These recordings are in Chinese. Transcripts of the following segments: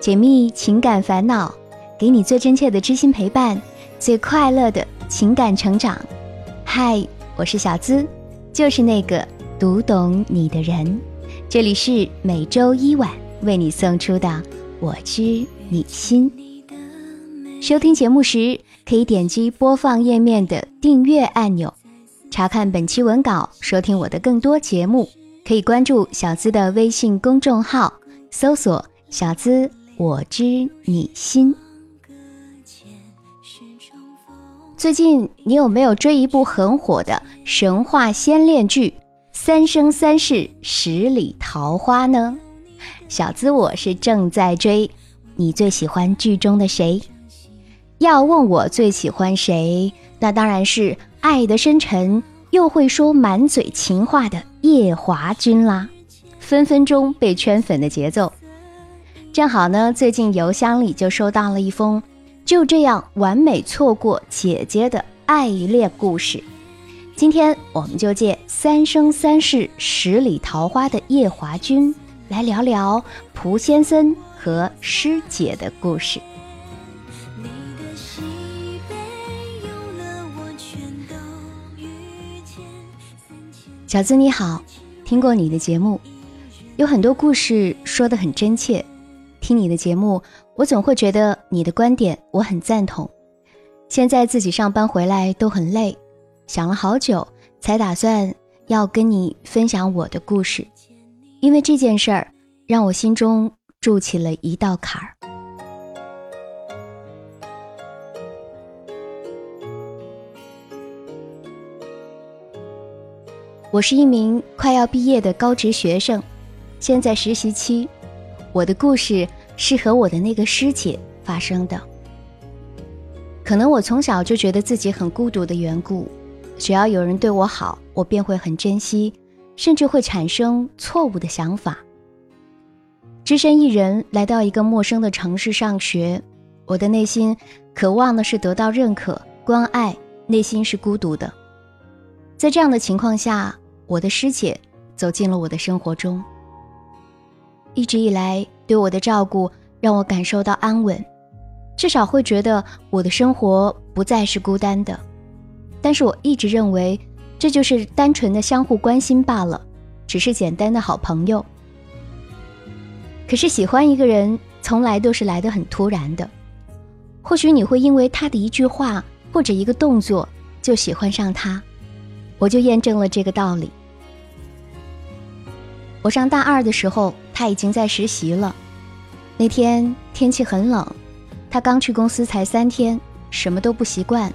解密情感烦恼，给你最真切的知心陪伴，最快乐的情感成长。嗨，我是小资，就是那个读懂你的人。这里是每周一晚为你送出的《我知你心》。收听节目时，可以点击播放页面的订阅按钮，查看本期文稿，收听我的更多节目。可以关注小资的微信公众号，搜索“小资我知你心”。最近你有没有追一部很火的神话仙恋剧《三生三世十里桃花》呢？小资我是正在追。你最喜欢剧中的谁？要问我最喜欢谁，那当然是爱的深沉。又会说满嘴情话的夜华君啦，分分钟被圈粉的节奏。正好呢，最近邮箱里就收到了一封就这样完美错过姐姐的爱恋故事。今天我们就借《三生三世十里桃花》的夜华君来聊聊蒲先生和师姐的故事。小资你好，听过你的节目，有很多故事说的很真切。听你的节目，我总会觉得你的观点我很赞同。现在自己上班回来都很累，想了好久才打算要跟你分享我的故事，因为这件事儿让我心中筑起了一道坎儿。我是一名快要毕业的高职学生，现在实习期。我的故事是和我的那个师姐发生的。可能我从小就觉得自己很孤独的缘故，只要有人对我好，我便会很珍惜，甚至会产生错误的想法。只身一人来到一个陌生的城市上学，我的内心渴望的是得到认可、关爱，内心是孤独的。在这样的情况下，我的师姐走进了我的生活中。一直以来对我的照顾让我感受到安稳，至少会觉得我的生活不再是孤单的。但是我一直认为这就是单纯的相互关心罢了，只是简单的好朋友。可是喜欢一个人从来都是来得很突然的，或许你会因为他的一句话或者一个动作就喜欢上他。我就验证了这个道理。我上大二的时候，他已经在实习了。那天天气很冷，他刚去公司才三天，什么都不习惯，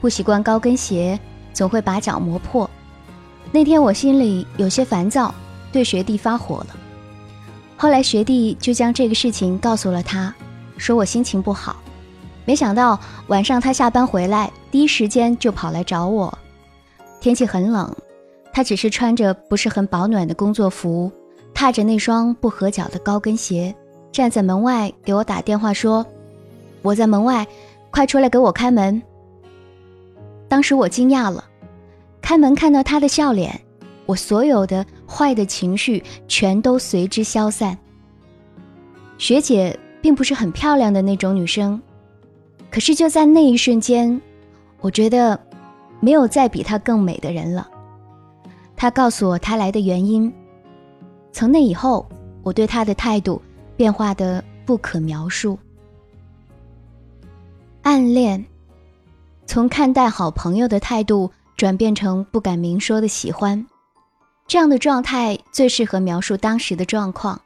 不习惯高跟鞋，总会把脚磨破。那天我心里有些烦躁，对学弟发火了。后来学弟就将这个事情告诉了他，说我心情不好。没想到晚上他下班回来，第一时间就跑来找我。天气很冷，他只是穿着不是很保暖的工作服，踏着那双不合脚的高跟鞋，站在门外给我打电话说：“我在门外，快出来给我开门。”当时我惊讶了，开门看到他的笑脸，我所有的坏的情绪全都随之消散。学姐并不是很漂亮的那种女生，可是就在那一瞬间，我觉得。没有再比她更美的人了。她告诉我她来的原因。从那以后，我对他的态度变化的不可描述。暗恋，从看待好朋友的态度转变成不敢明说的喜欢，这样的状态最适合描述当时的状况。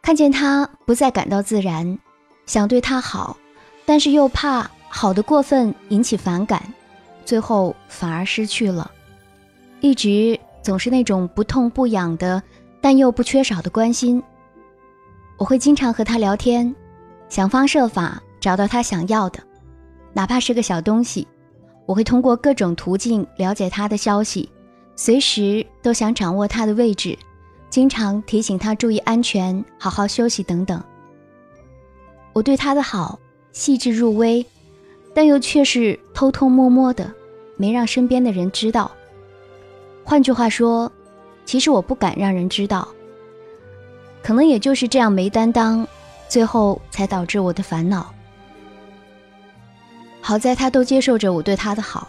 看见他不再感到自然，想对他好，但是又怕好的过分引起反感。最后反而失去了，一直总是那种不痛不痒的，但又不缺少的关心。我会经常和他聊天，想方设法找到他想要的，哪怕是个小东西。我会通过各种途径了解他的消息，随时都想掌握他的位置，经常提醒他注意安全、好好休息等等。我对他的好细致入微。但又却是偷偷摸摸的，没让身边的人知道。换句话说，其实我不敢让人知道。可能也就是这样没担当，最后才导致我的烦恼。好在他都接受着我对他的好，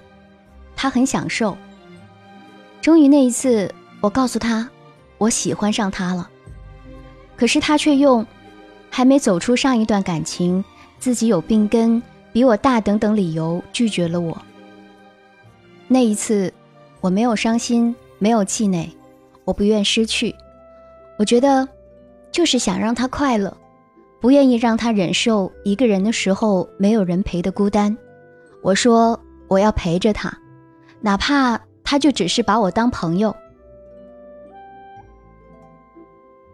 他很享受。终于那一次，我告诉他，我喜欢上他了。可是他却用还没走出上一段感情，自己有病根，比我大等等理由拒绝了我。那一次，我没有伤心，没有气馁，我不愿失去。我觉得，就是想让他快乐，不愿意让他忍受一个人的时候没有人陪的孤单。我说我要陪着他，哪怕他就只是把我当朋友。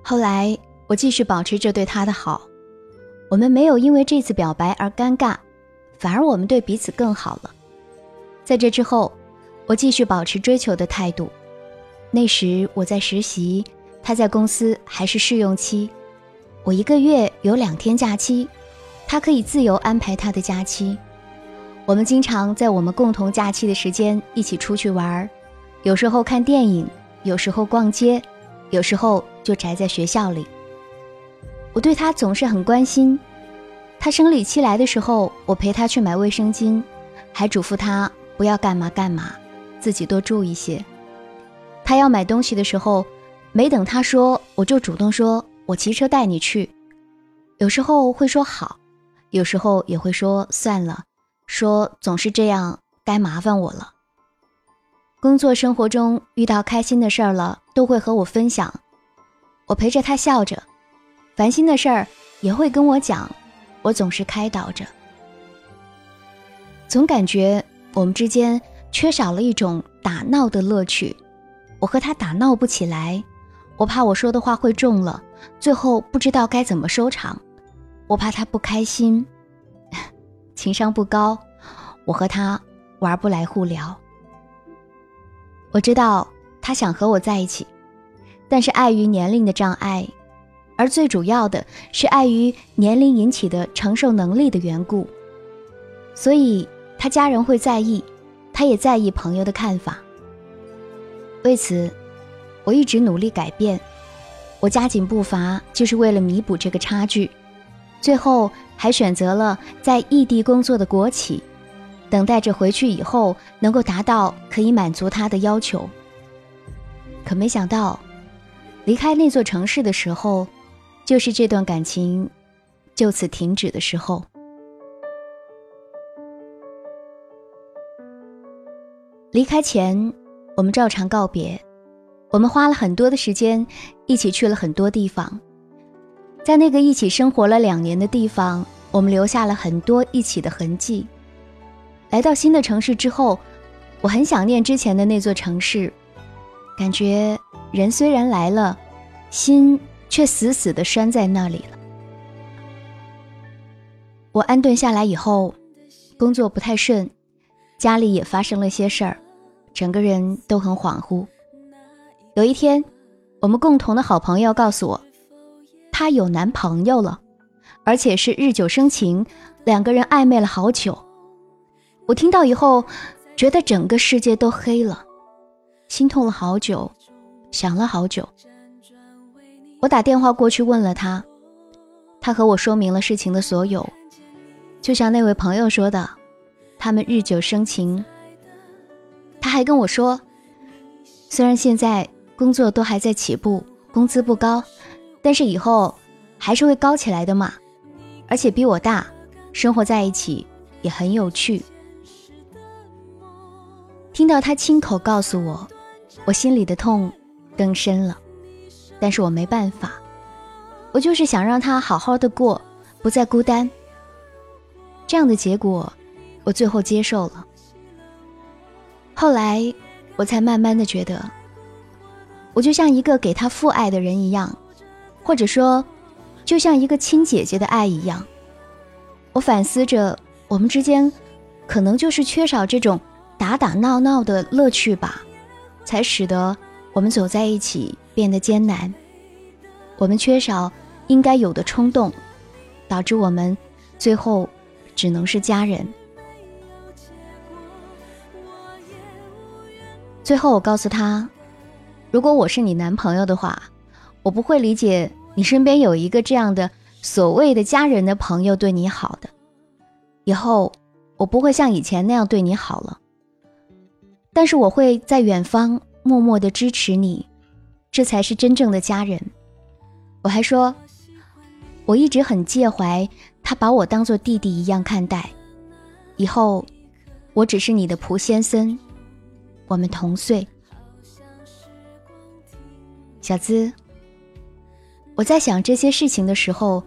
后来我继续保持着对他的好，我们没有因为这次表白而尴尬，反而我们对彼此更好了。在这之后，我继续保持追求的态度。那时我在实习，他在公司还是试用期，我一个月有两天假期，他可以自由安排他的假期。我们经常在我们共同假期的时间一起出去玩儿，有时候看电影，有时候逛街，有时候就宅在学校里。我对他总是很关心，他生理期来的时候，我陪他去买卫生巾，还嘱咐他不要干嘛干嘛，自己多注意些。他要买东西的时候，没等他说，我就主动说：“我骑车带你去。”有时候会说好，有时候也会说算了。说总是这样，该麻烦我了。工作生活中遇到开心的事儿了，都会和我分享，我陪着他笑着；烦心的事儿也会跟我讲，我总是开导着。总感觉我们之间缺少了一种打闹的乐趣，我和他打闹不起来，我怕我说的话会重了，最后不知道该怎么收场，我怕他不开心。情商不高，我和他玩不来互聊。我知道他想和我在一起，但是碍于年龄的障碍，而最主要的是碍于年龄引起的承受能力的缘故，所以他家人会在意，他也在意朋友的看法。为此，我一直努力改变，我加紧步伐，就是为了弥补这个差距。最后还选择了在异地工作的国企，等待着回去以后能够达到可以满足他的要求。可没想到，离开那座城市的时候，就是这段感情就此停止的时候。离开前，我们照常告别，我们花了很多的时间，一起去了很多地方。在那个一起生活了两年的地方，我们留下了很多一起的痕迹。来到新的城市之后，我很想念之前的那座城市，感觉人虽然来了，心却死死的拴在那里了。我安顿下来以后，工作不太顺，家里也发生了些事儿，整个人都很恍惚。有一天，我们共同的好朋友告诉我。她有男朋友了，而且是日久生情，两个人暧昧了好久。我听到以后，觉得整个世界都黑了，心痛了好久，想了好久。我打电话过去问了他，他和我说明了事情的所有，就像那位朋友说的，他们日久生情。他还跟我说，虽然现在工作都还在起步，工资不高。但是以后还是会高起来的嘛，而且比我大，生活在一起也很有趣。听到他亲口告诉我，我心里的痛更深了。但是我没办法，我就是想让他好好的过，不再孤单。这样的结果，我最后接受了。后来我才慢慢的觉得，我就像一个给他父爱的人一样。或者说，就像一个亲姐姐的爱一样，我反思着，我们之间可能就是缺少这种打打闹闹的乐趣吧，才使得我们走在一起变得艰难。我们缺少应该有的冲动，导致我们最后只能是家人。最后，我告诉他，如果我是你男朋友的话。我不会理解你身边有一个这样的所谓的家人的朋友对你好的，以后我不会像以前那样对你好了。但是我会在远方默默的支持你，这才是真正的家人。我还说，我一直很介怀他把我当做弟弟一样看待，以后我只是你的蒲先生，我们同岁。小资，我在想这些事情的时候，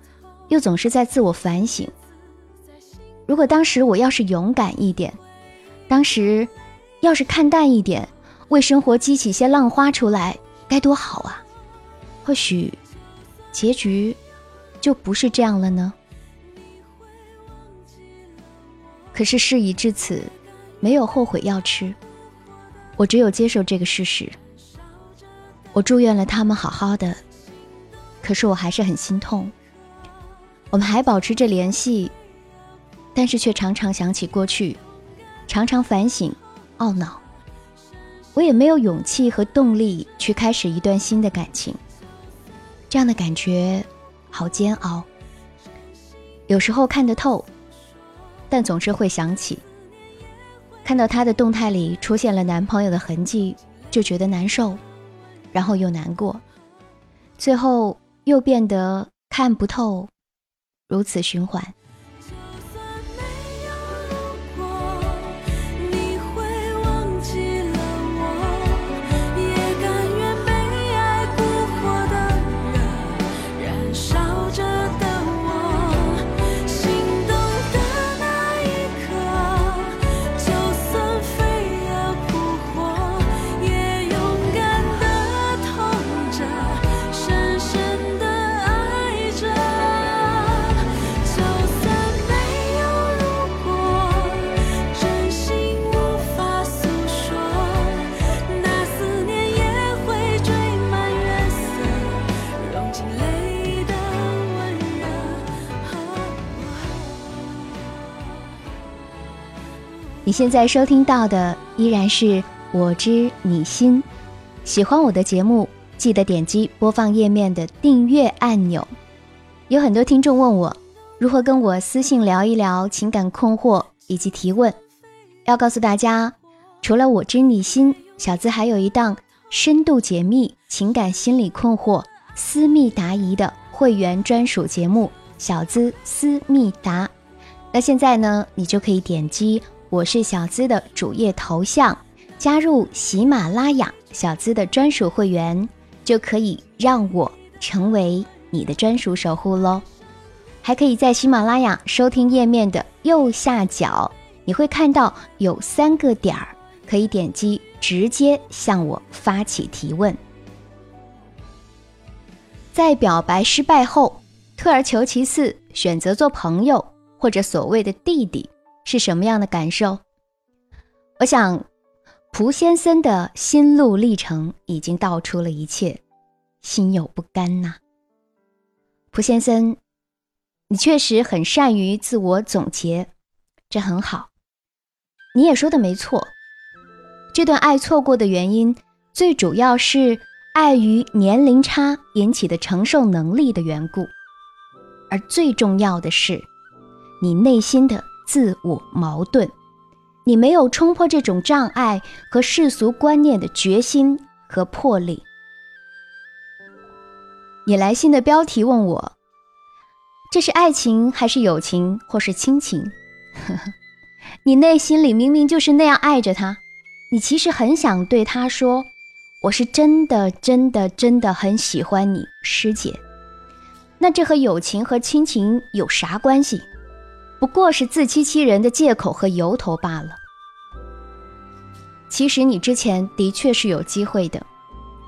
又总是在自我反省。如果当时我要是勇敢一点，当时。要是看淡一点，为生活激起些浪花出来，该多好啊！或许，结局就不是这样了呢。可是事已至此，没有后悔药吃，我只有接受这个事实。我祝愿了他们好好的，可是我还是很心痛。我们还保持着联系，但是却常常想起过去，常常反省。懊恼，我也没有勇气和动力去开始一段新的感情。这样的感觉好煎熬。有时候看得透，但总是会想起，看到她的动态里出现了男朋友的痕迹，就觉得难受，然后又难过，最后又变得看不透，如此循环。现在收听到的依然是我知你心。喜欢我的节目，记得点击播放页面的订阅按钮。有很多听众问我如何跟我私信聊一聊情感困惑以及提问。要告诉大家，除了我知你心，小资还有一档深度解密情感心理困惑、私密答疑的会员专属节目《小资私密答》。那现在呢，你就可以点击。我是小资的主页头像，加入喜马拉雅小资的专属会员，就可以让我成为你的专属守护喽。还可以在喜马拉雅收听页面的右下角，你会看到有三个点儿，可以点击直接向我发起提问。在表白失败后，退而求其次，选择做朋友或者所谓的弟弟。是什么样的感受？我想，蒲先生的心路历程已经道出了一切，心有不甘呐。蒲先生，你确实很善于自我总结，这很好。你也说的没错，这段爱错过的原因，最主要是碍于年龄差引起的承受能力的缘故，而最重要的是，你内心的。自我矛盾，你没有冲破这种障碍和世俗观念的决心和魄力。你来信的标题问我，这是爱情还是友情或是亲情？你内心里明明就是那样爱着他，你其实很想对他说，我是真的真的真的很喜欢你，师姐。那这和友情和亲情有啥关系？不过是自欺欺人的借口和由头罢了。其实你之前的确是有机会的，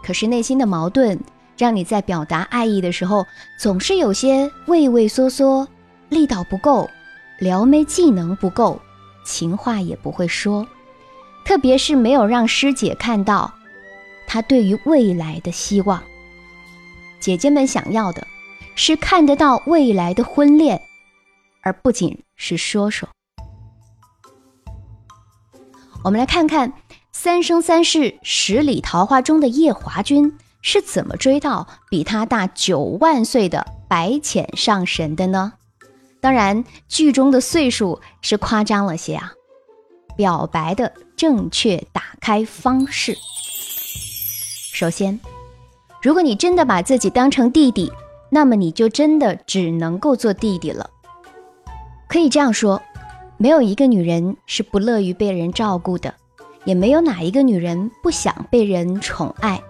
可是内心的矛盾让你在表达爱意的时候总是有些畏畏缩缩，力道不够，撩妹技能不够，情话也不会说，特别是没有让师姐看到她对于未来的希望。姐姐们想要的是看得到未来的婚恋。而不仅是说说。我们来看看《三生三世十里桃花》中的夜华君是怎么追到比他大九万岁的白浅上神的呢？当然，剧中的岁数是夸张了些啊。表白的正确打开方式，首先，如果你真的把自己当成弟弟，那么你就真的只能够做弟弟了。可以这样说，没有一个女人是不乐于被人照顾的，也没有哪一个女人不想被人宠爱。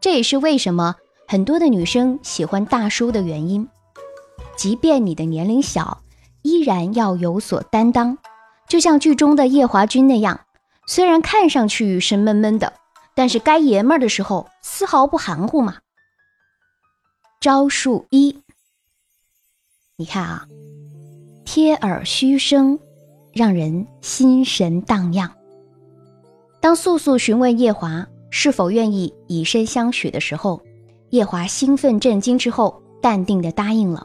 这也是为什么很多的女生喜欢大叔的原因。即便你的年龄小，依然要有所担当。就像剧中的叶华君那样，虽然看上去是闷闷的，但是该爷们儿的时候丝毫不含糊嘛。招数一，你看啊，贴耳嘘声，让人心神荡漾。当素素询问叶华。是否愿意以身相许的时候，叶华兴奋震惊之后，淡定的答应了，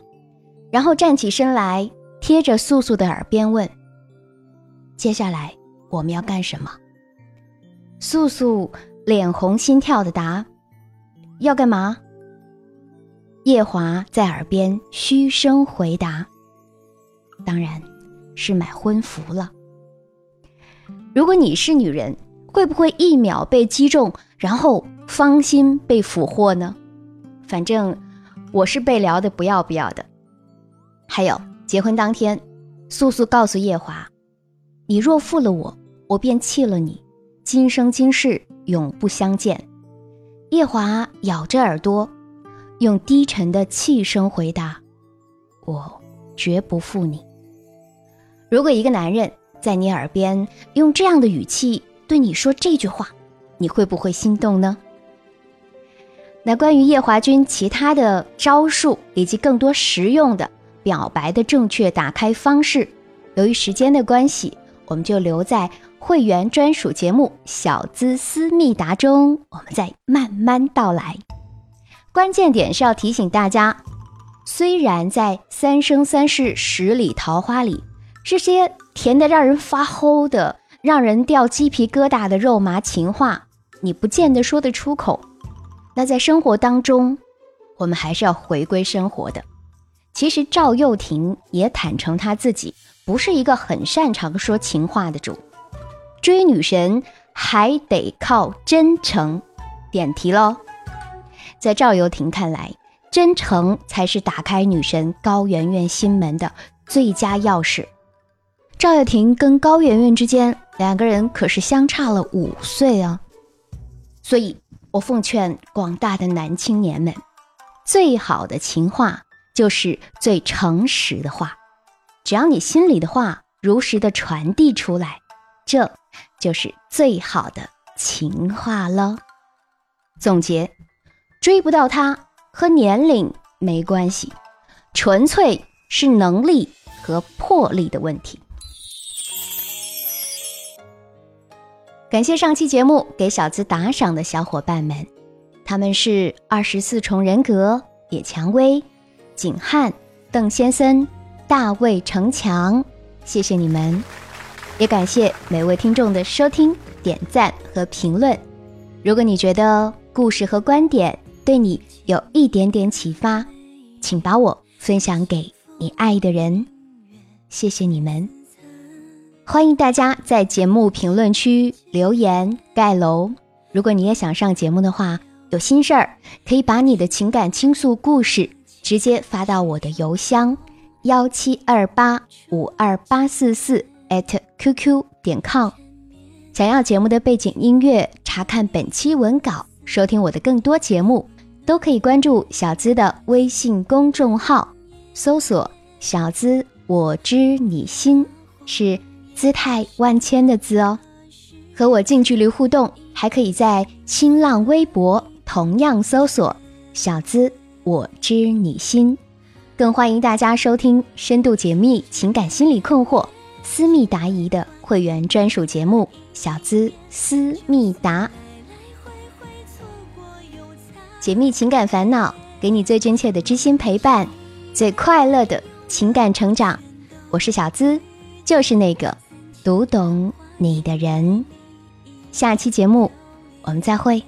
然后站起身来，贴着素素的耳边问：“接下来我们要干什么？”素素脸红心跳的答：“要干嘛？”叶华在耳边嘘声回答：“当然是买婚服了。”如果你是女人。会不会一秒被击中，然后芳心被俘获呢？反正我是被撩的不要不要的。还有结婚当天，素素告诉夜华：“你若负了我，我便弃了你，今生今世永不相见。”夜华咬着耳朵，用低沉的气声回答：“我绝不负你。”如果一个男人在你耳边用这样的语气，对你说这句话，你会不会心动呢？那关于叶华君其他的招数以及更多实用的表白的正确打开方式，由于时间的关系，我们就留在会员专属节目《小资思密达》中，我们再慢慢道来。关键点是要提醒大家，虽然在《三生三世十里桃花》里，这些甜的让人发齁的。让人掉鸡皮疙瘩的肉麻情话，你不见得说得出口。那在生活当中，我们还是要回归生活的。其实赵又廷也坦诚他自己不是一个很擅长说情话的主，追女神还得靠真诚。点题喽，在赵又廷看来，真诚才是打开女神高圆圆心门的最佳钥匙。赵又廷跟高圆圆之间。两个人可是相差了五岁啊，所以我奉劝广大的男青年们，最好的情话就是最诚实的话，只要你心里的话如实的传递出来，这就是最好的情话了。总结，追不到他和年龄没关系，纯粹是能力和魄力的问题。感谢上期节目给小资打赏的小伙伴们，他们是二十四重人格、野蔷薇、景汉、邓先生、大卫城墙，谢谢你们！也感谢每位听众的收听、点赞和评论。如果你觉得故事和观点对你有一点点启发，请把我分享给你爱的人，谢谢你们。欢迎大家在节目评论区留言盖楼。如果你也想上节目的话，有心事儿可以把你的情感倾诉故事直接发到我的邮箱幺七二八五二八四四 @QQ 点 com。想要节目的背景音乐，查看本期文稿，收听我的更多节目，都可以关注小资的微信公众号，搜索“小资我知你心”是。姿态万千的“姿”哦，和我近距离互动，还可以在新浪微博同样搜索“小资我知你心”，更欢迎大家收听深度解密情感心理困惑、私密答疑的会员专属节目《小资思密达》，解密情感烦恼，给你最真切的知心陪伴，最快乐的情感成长。我是小资，就是那个。读懂你的人，下期节目我们再会。